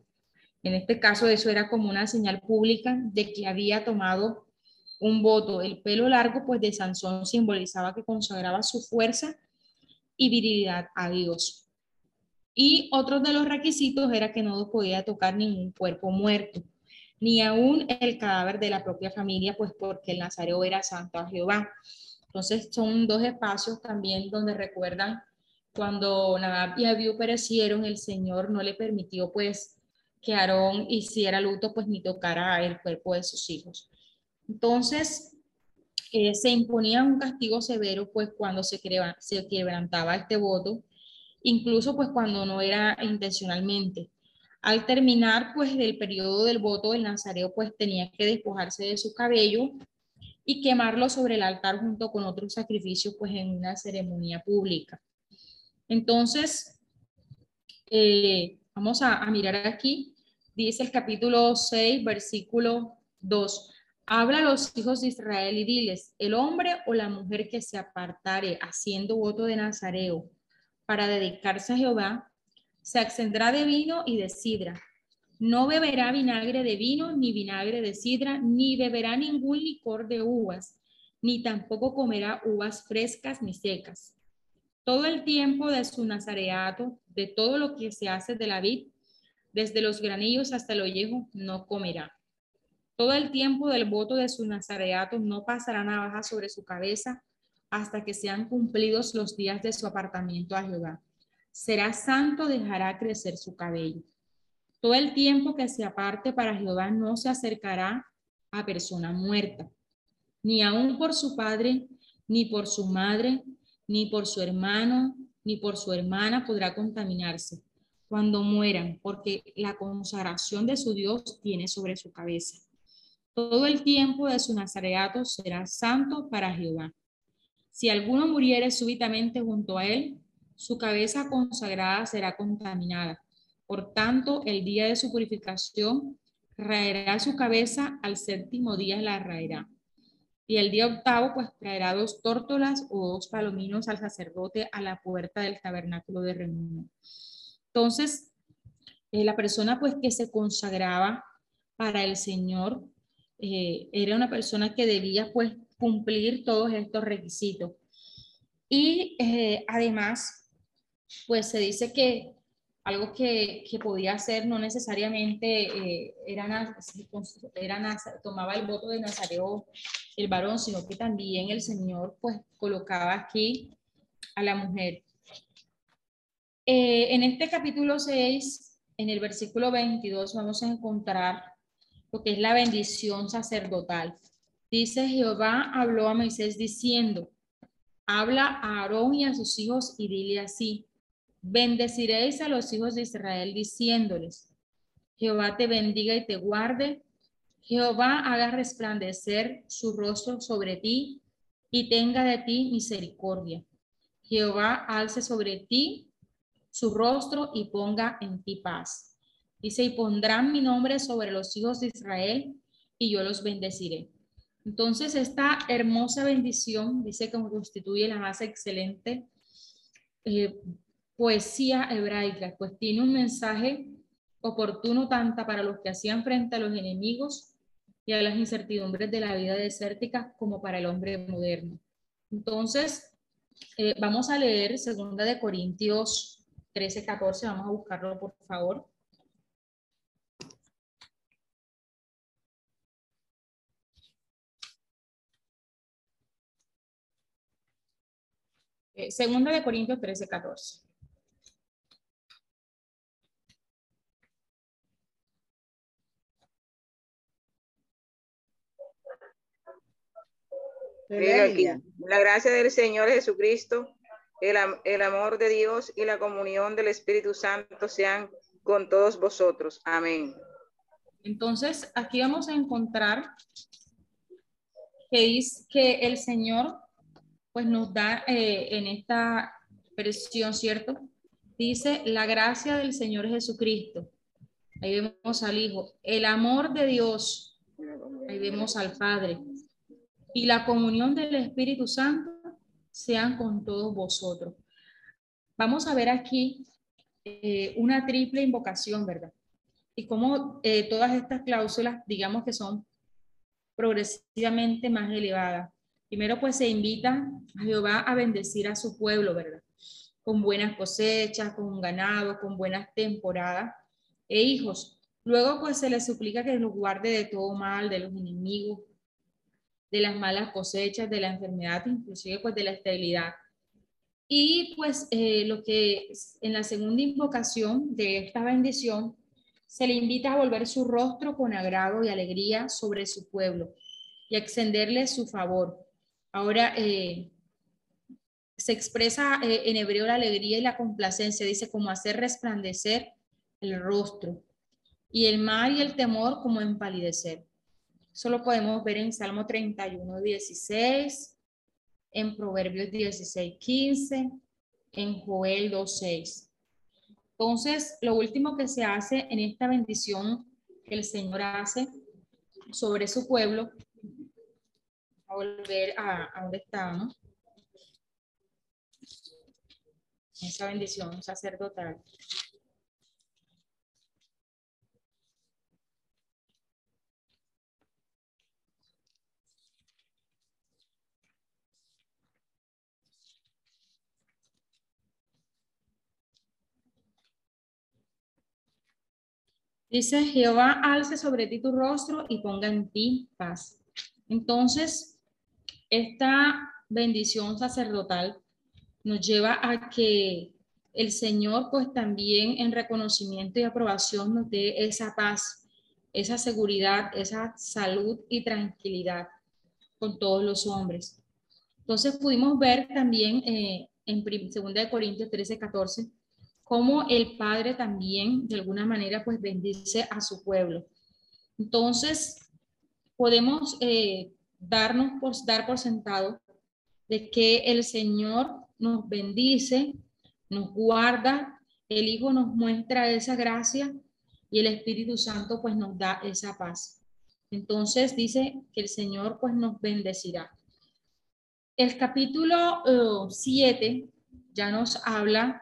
Speaker 2: En este caso eso era como una señal pública de que había tomado un voto. El pelo largo pues de Sansón simbolizaba que consagraba su fuerza y virilidad a Dios. Y otro de los requisitos era que no podía tocar ningún cuerpo muerto, ni aún el cadáver de la propia familia, pues porque el nazareo era santo a Jehová. Entonces son dos espacios también donde recuerdan cuando Nadab y Abiú perecieron, el Señor no le permitió pues que Aarón hiciera luto, pues ni tocara el cuerpo de sus hijos. Entonces, eh, se imponía un castigo severo, pues cuando se, quebrantaba este voto, incluso pues cuando no era intencionalmente. Al terminar pues del periodo del voto, el nazareo pues tenía que despojarse de su cabello y quemarlo sobre el altar junto con otros sacrificios pues en una ceremonia pública. Entonces, eh, vamos a mirar aquí, dice el capítulo 6, versículo 2. Habla a los hijos de Israel y diles, el hombre o la mujer que se apartare haciendo voto de nazareo para dedicarse a Jehová, se accendrá de vino y de sidra. No beberá vinagre de vino, ni vinagre de sidra, ni beberá ningún licor de uvas, ni tampoco comerá uvas frescas ni secas. Todo el tiempo de su nazareato, de todo lo que se hace de la vid, desde los granillos hasta el ollejo, no comerá. Todo el tiempo del voto de su nazareato no pasará navaja sobre su cabeza, hasta que sean cumplidos los días de su apartamiento a Jehová. Será santo, dejará crecer su cabello. Todo el tiempo que se aparte para Jehová no se acercará a persona muerta, ni aun por su padre, ni por su madre, ni por su hermano, ni por su hermana podrá contaminarse cuando mueran, porque la consagración de su Dios tiene sobre su cabeza. Todo el tiempo de su nazareato será santo para Jehová. Si alguno muriere súbitamente junto a él, su cabeza consagrada será contaminada. Por tanto, el día de su purificación Raerá su cabeza al séptimo día la raerá. Y el día octavo, pues traerá dos tórtolas o dos palominos al sacerdote a la puerta del tabernáculo de reunión. Entonces, eh, la persona pues que se consagraba para el Señor eh, era una persona que debía pues cumplir todos estos requisitos. Y eh, además, pues se dice que algo que, que podía hacer no necesariamente era, era, tomaba el voto de Nazareo el varón, sino que también el Señor pues colocaba aquí a la mujer. Eh, en este capítulo 6, en el versículo 22, vamos a encontrar lo que es la bendición sacerdotal. Dice Jehová habló a Moisés diciendo, habla a Aarón y a sus hijos y dile así, Bendeciréis a los hijos de Israel diciéndoles, Jehová te bendiga y te guarde, Jehová haga resplandecer su rostro sobre ti y tenga de ti misericordia. Jehová alce sobre ti su rostro y ponga en ti paz. Dice, y pondrán mi nombre sobre los hijos de Israel y yo los bendeciré. Entonces, esta hermosa bendición dice que constituye la más excelente eh, poesía hebraica, pues tiene un mensaje oportuno tanto para los que hacían frente a los enemigos y a las incertidumbres de la vida desértica como para el hombre moderno. Entonces, eh, vamos a leer segunda de Corintios 13, 14, vamos a buscarlo por favor. Eh, segunda de Corintios 13, 14.
Speaker 4: La gracia del Señor Jesucristo, el, el amor de Dios y la comunión del Espíritu Santo sean con todos vosotros. Amén.
Speaker 2: Entonces, aquí vamos a encontrar que dice que el Señor pues nos da eh, en esta versión, ¿cierto? Dice la gracia del Señor Jesucristo. Ahí vemos al Hijo. El amor de Dios. Ahí vemos al Padre y la comunión del Espíritu Santo sean con todos vosotros. Vamos a ver aquí eh, una triple invocación, ¿verdad? Y cómo eh, todas estas cláusulas, digamos que son progresivamente más elevadas. Primero, pues se invita a Jehová a bendecir a su pueblo, ¿verdad? Con buenas cosechas, con ganado, con buenas temporadas e hijos. Luego, pues se le suplica que los guarde de todo mal, de los enemigos, de las malas cosechas, de la enfermedad, inclusive pues de la esterilidad. Y pues eh, lo que en la segunda invocación de esta bendición, se le invita a volver su rostro con agrado y alegría sobre su pueblo y a extenderle su favor. Ahora eh, se expresa eh, en hebreo la alegría y la complacencia, dice como hacer resplandecer el rostro y el mal y el temor como empalidecer. Eso lo podemos ver en Salmo 31, 16, en Proverbios 16, 15, en Joel 2, 6. Entonces, lo último que se hace en esta bendición que el Señor hace sobre su pueblo, a volver a, a donde estábamos, esa bendición sacerdotal. Dice, Jehová alce sobre ti tu rostro y ponga en ti paz. Entonces, esta bendición sacerdotal nos lleva a que el Señor, pues también en reconocimiento y aprobación nos dé esa paz, esa seguridad, esa salud y tranquilidad con todos los hombres. Entonces pudimos ver también eh, en 2 Corintios 13, 14, cómo el Padre también de alguna manera pues bendice a su pueblo. Entonces, podemos eh, darnos por, dar por sentado de que el Señor nos bendice, nos guarda, el Hijo nos muestra esa gracia y el Espíritu Santo pues nos da esa paz. Entonces dice que el Señor pues nos bendecirá. El capítulo 7 eh, ya nos habla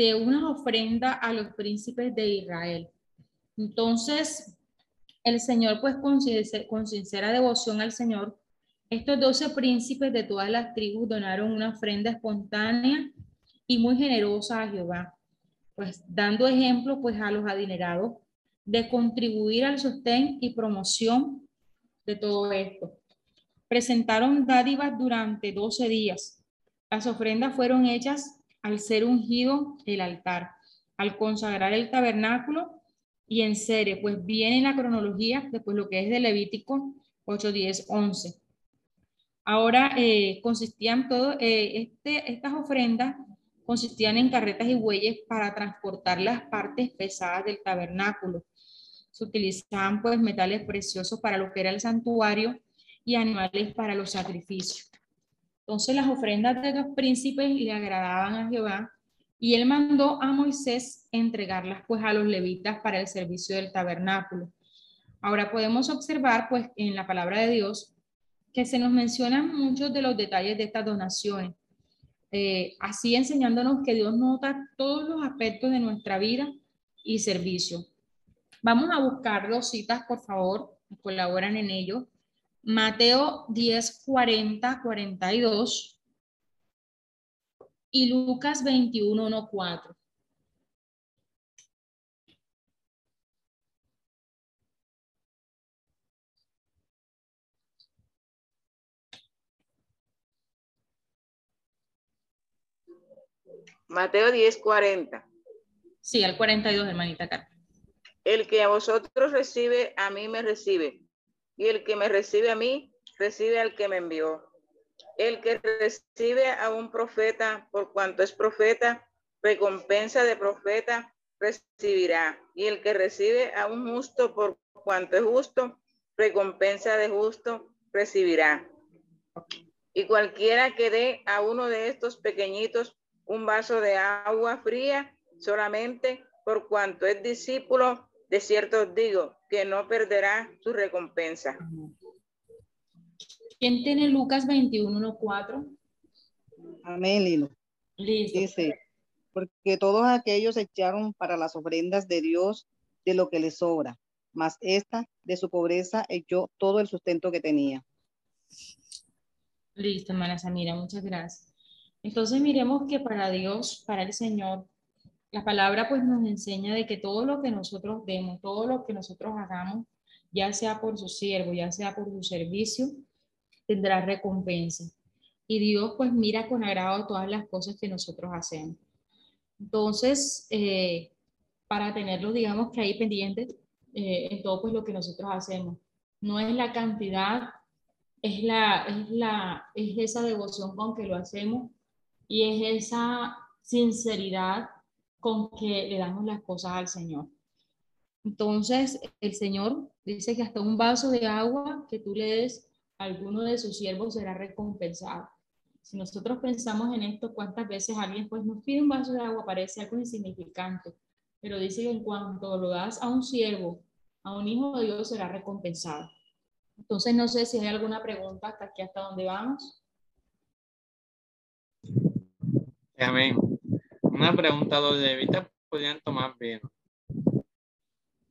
Speaker 2: de una ofrenda a los príncipes de Israel. Entonces, el Señor, pues con, sincera devoción al Señor, estos doce príncipes de todas las tribus donaron una ofrenda espontánea y muy generosa a Jehová, pues dando ejemplo pues a los adinerados de contribuir al sostén y promoción de todo esto. Presentaron dádivas durante 12 días. Las ofrendas fueron hechas al ser ungido el altar, al consagrar el tabernáculo y en serie, pues viene en la cronología después lo que es de Levítico 8, 10, 11. Ahora eh, consistían todo, eh, este, estas ofrendas consistían en carretas y bueyes para transportar las partes pesadas del tabernáculo. Se utilizaban pues metales preciosos para lo que era el santuario y animales para los sacrificios. Entonces las ofrendas de los príncipes le agradaban a Jehová y él mandó a Moisés entregarlas pues a los levitas para el servicio del tabernáculo. Ahora podemos observar pues en la palabra de Dios que se nos mencionan muchos de los detalles de estas donaciones. Eh, así enseñándonos que Dios nota todos los aspectos de nuestra vida y servicio. Vamos a buscar dos citas, por favor, colaboran en ello. Mateo 10, 40, 42 y Lucas 21, 1, 4.
Speaker 4: Mateo 10, 40.
Speaker 2: Sí, al 42, hermanita Carmen.
Speaker 4: El que a vosotros recibe, a mí me recibe. Y el que me recibe a mí, recibe al que me envió. El que recibe a un profeta por cuanto es profeta, recompensa de profeta recibirá. Y el que recibe a un justo por cuanto es justo, recompensa de justo recibirá. Y cualquiera que dé a uno de estos pequeñitos un vaso de agua fría solamente por cuanto es discípulo, de cierto os digo que no perderá su recompensa.
Speaker 2: ¿Quién tiene Lucas 21.4?
Speaker 3: Amén, Lilo. Dice, porque todos aquellos echaron para las ofrendas de Dios de lo que les sobra, mas esta de su pobreza echó todo el sustento que tenía.
Speaker 2: Listo, hermana Samira, muchas gracias. Entonces miremos que para Dios, para el Señor, la palabra pues nos enseña de que todo lo que nosotros demos, todo lo que nosotros hagamos, ya sea por su siervo, ya sea por su servicio, tendrá recompensa. Y Dios pues mira con agrado todas las cosas que nosotros hacemos. Entonces, eh, para tenerlo, digamos que ahí pendiente eh, en todo pues lo que nosotros hacemos. No es la cantidad, es, la, es, la, es esa devoción con que lo hacemos y es esa sinceridad con que le damos las cosas al Señor. Entonces, el Señor dice que hasta un vaso de agua que tú le des alguno de sus siervos será recompensado. Si nosotros pensamos en esto, ¿cuántas veces alguien pues nos pide un vaso de agua? Parece algo insignificante, pero dice que en cuanto lo das a un siervo, a un hijo de Dios, será recompensado. Entonces, no sé si hay alguna pregunta hasta aquí, hasta dónde vamos.
Speaker 6: Amén. Una pregunta, ¿los levitas podían tomar vino?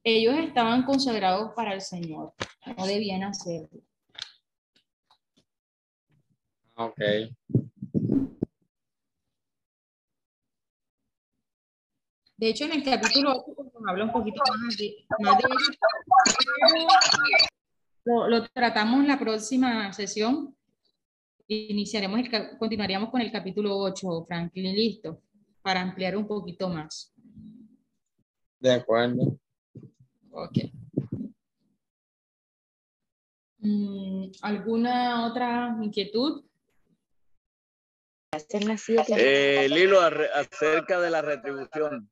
Speaker 2: Ellos estaban consagrados para el Señor, no debían hacerlo.
Speaker 6: Ok.
Speaker 2: De hecho, en el capítulo 8 pues, nos habla un poquito más de, lo, lo, tratamos en la próxima sesión. Iniciaremos, el, continuaríamos con el capítulo 8, Franklin, listo, para ampliar un poquito más.
Speaker 6: De acuerdo.
Speaker 2: Ok. Mm, ¿Alguna otra inquietud?
Speaker 7: Eh, Lilo, acerca de la retribución.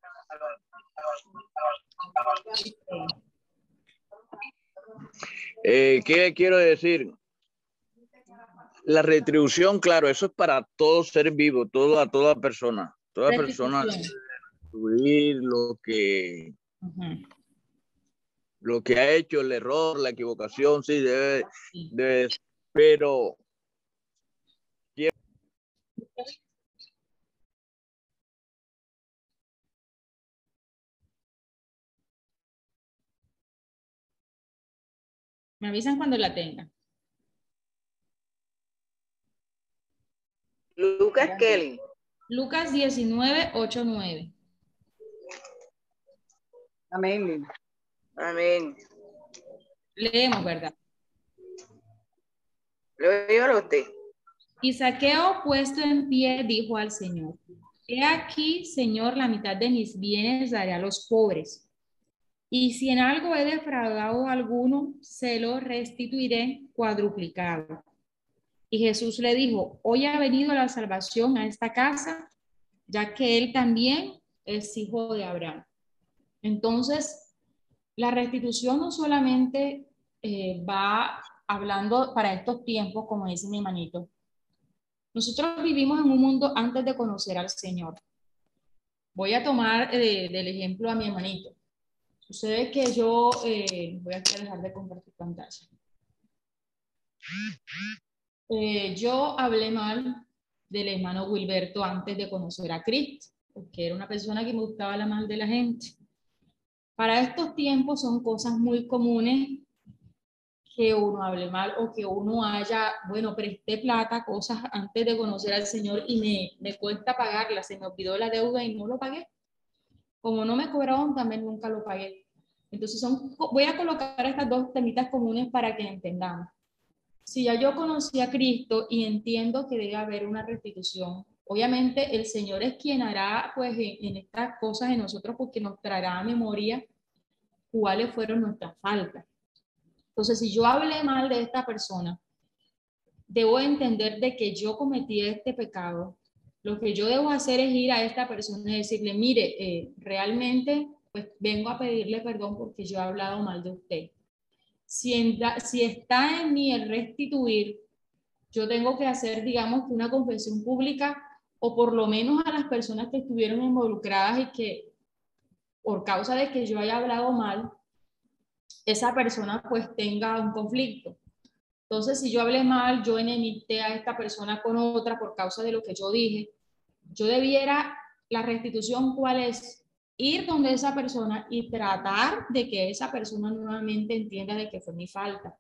Speaker 7: Eh, ¿Qué quiero decir? La retribución, claro, eso es para todo ser vivo, todo, a toda persona. Toda persona retribuir lo que lo que ha hecho, el error, la equivocación, sí, debe, debe pero
Speaker 2: Me avisan cuando la tengan.
Speaker 4: Lucas Kelly.
Speaker 2: Lucas 19, 8, 9.
Speaker 3: Amén.
Speaker 4: Amén.
Speaker 2: Leemos, ¿verdad?
Speaker 4: Leo usted.
Speaker 2: Y Saqueo, puesto en pie, dijo al Señor, He aquí, Señor, la mitad de mis bienes daré a los pobres. Y si en algo he defraudado a alguno, se lo restituiré cuadruplicado. Y Jesús le dijo, hoy ha venido la salvación a esta casa, ya que él también es hijo de Abraham. Entonces, la restitución no solamente eh, va hablando para estos tiempos, como dice mi manito. Nosotros vivimos en un mundo antes de conocer al Señor. Voy a tomar eh, del ejemplo a mi hermanito. Sucede que yo eh, voy a dejar de compartir pantalla. Eh, yo hablé mal del hermano Wilberto antes de conocer a Cristo, porque era una persona que me gustaba la mal de la gente. Para estos tiempos son cosas muy comunes que uno hable mal o que uno haya, bueno, presté plata, cosas antes de conocer al Señor y me, me cuesta pagarla, se me olvidó la deuda y no lo pagué. Como no me cobraron, también nunca lo pagué. Entonces, son, voy a colocar estas dos temitas comunes para que entendamos. Si ya yo conocí a Cristo y entiendo que debe haber una restitución, obviamente el Señor es quien hará pues en, estas cosas en nosotros porque nos traerá a memoria cuáles fueron nuestras faltas. Entonces, si yo hablé mal de esta persona, debo entender de que yo cometí este pecado lo que yo debo hacer es ir a esta persona y decirle, mire, eh, realmente pues vengo a pedirle perdón porque yo he hablado mal de usted. Si, está en mí el restituir, yo tengo que hacer, digamos, una confesión pública o por lo menos a las personas que estuvieron involucradas y que por causa de que yo haya hablado mal, esa persona pues tenga un conflicto. Entonces, si yo hablé mal, yo enemité a esta persona con otra por causa de lo que yo dije, yo debiera, la restitución, ¿cuál es? Ir donde esa persona y tratar de que esa persona nuevamente entienda de que fue mi falta.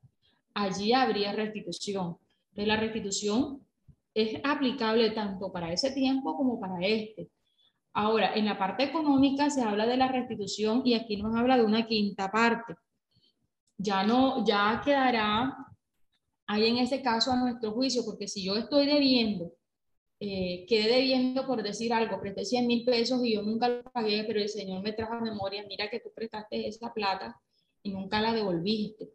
Speaker 2: Allí habría restitución. Entonces, la restitución es aplicable tanto para ese tiempo como para este. Ahora, en la parte económica se habla de la restitución y aquí nos habla de una quinta parte. Ya no, ya quedará ahí en ese caso a nuestro juicio, porque si yo estoy debiendo, eh, quedé debiendo por decir algo, presté 100 mil pesos y yo nunca lo pagué, pero el Señor me trajo a memoria, mira que tú prestaste esa plata y nunca la devolviste.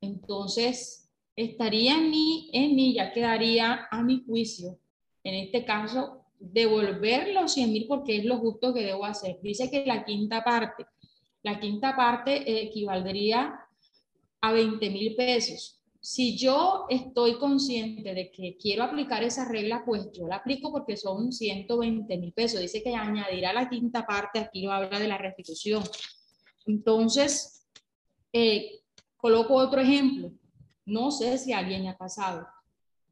Speaker 2: Entonces, estaría en mí, en mí, ya quedaría a mi juicio, en este caso, devolver los 100 mil porque es lo justo que debo hacer. Dice que la quinta parte, la quinta parte equivaldría a 20 mil pesos si yo estoy consciente de que quiero aplicar esa regla, pues yo la aplico porque son 120 mil pesos. Dice que añadirá la quinta parte, aquí lo habla de la restitución. Entonces, eh, coloco otro ejemplo. No sé si alguien ha pasado.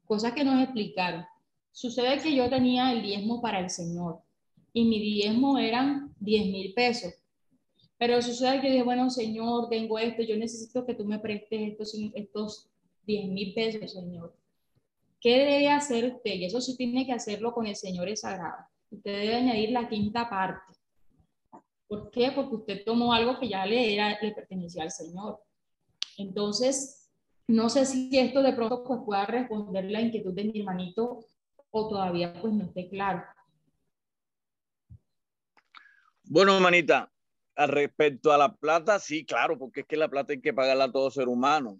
Speaker 2: Cosas que nos explicaron. Sucede que yo tenía el diezmo para el Señor y mi diezmo eran 10 mil pesos. Pero sucede que dije, bueno, Señor, tengo esto, yo necesito que tú me prestes estos, estos 10 mil pesos, Señor. ¿Qué debe hacer usted? Y eso sí tiene que hacerlo con el Señor es sagrado. Usted debe añadir la quinta parte. ¿Por qué? Porque usted tomó algo que ya le, era, le pertenecía al Señor. Entonces, no sé si esto de pronto pues, pueda responder la inquietud de mi hermanito o todavía pues no esté claro.
Speaker 7: Bueno, manita, al respecto a la plata, sí, claro, porque es que la plata hay que pagarla a todo ser humano.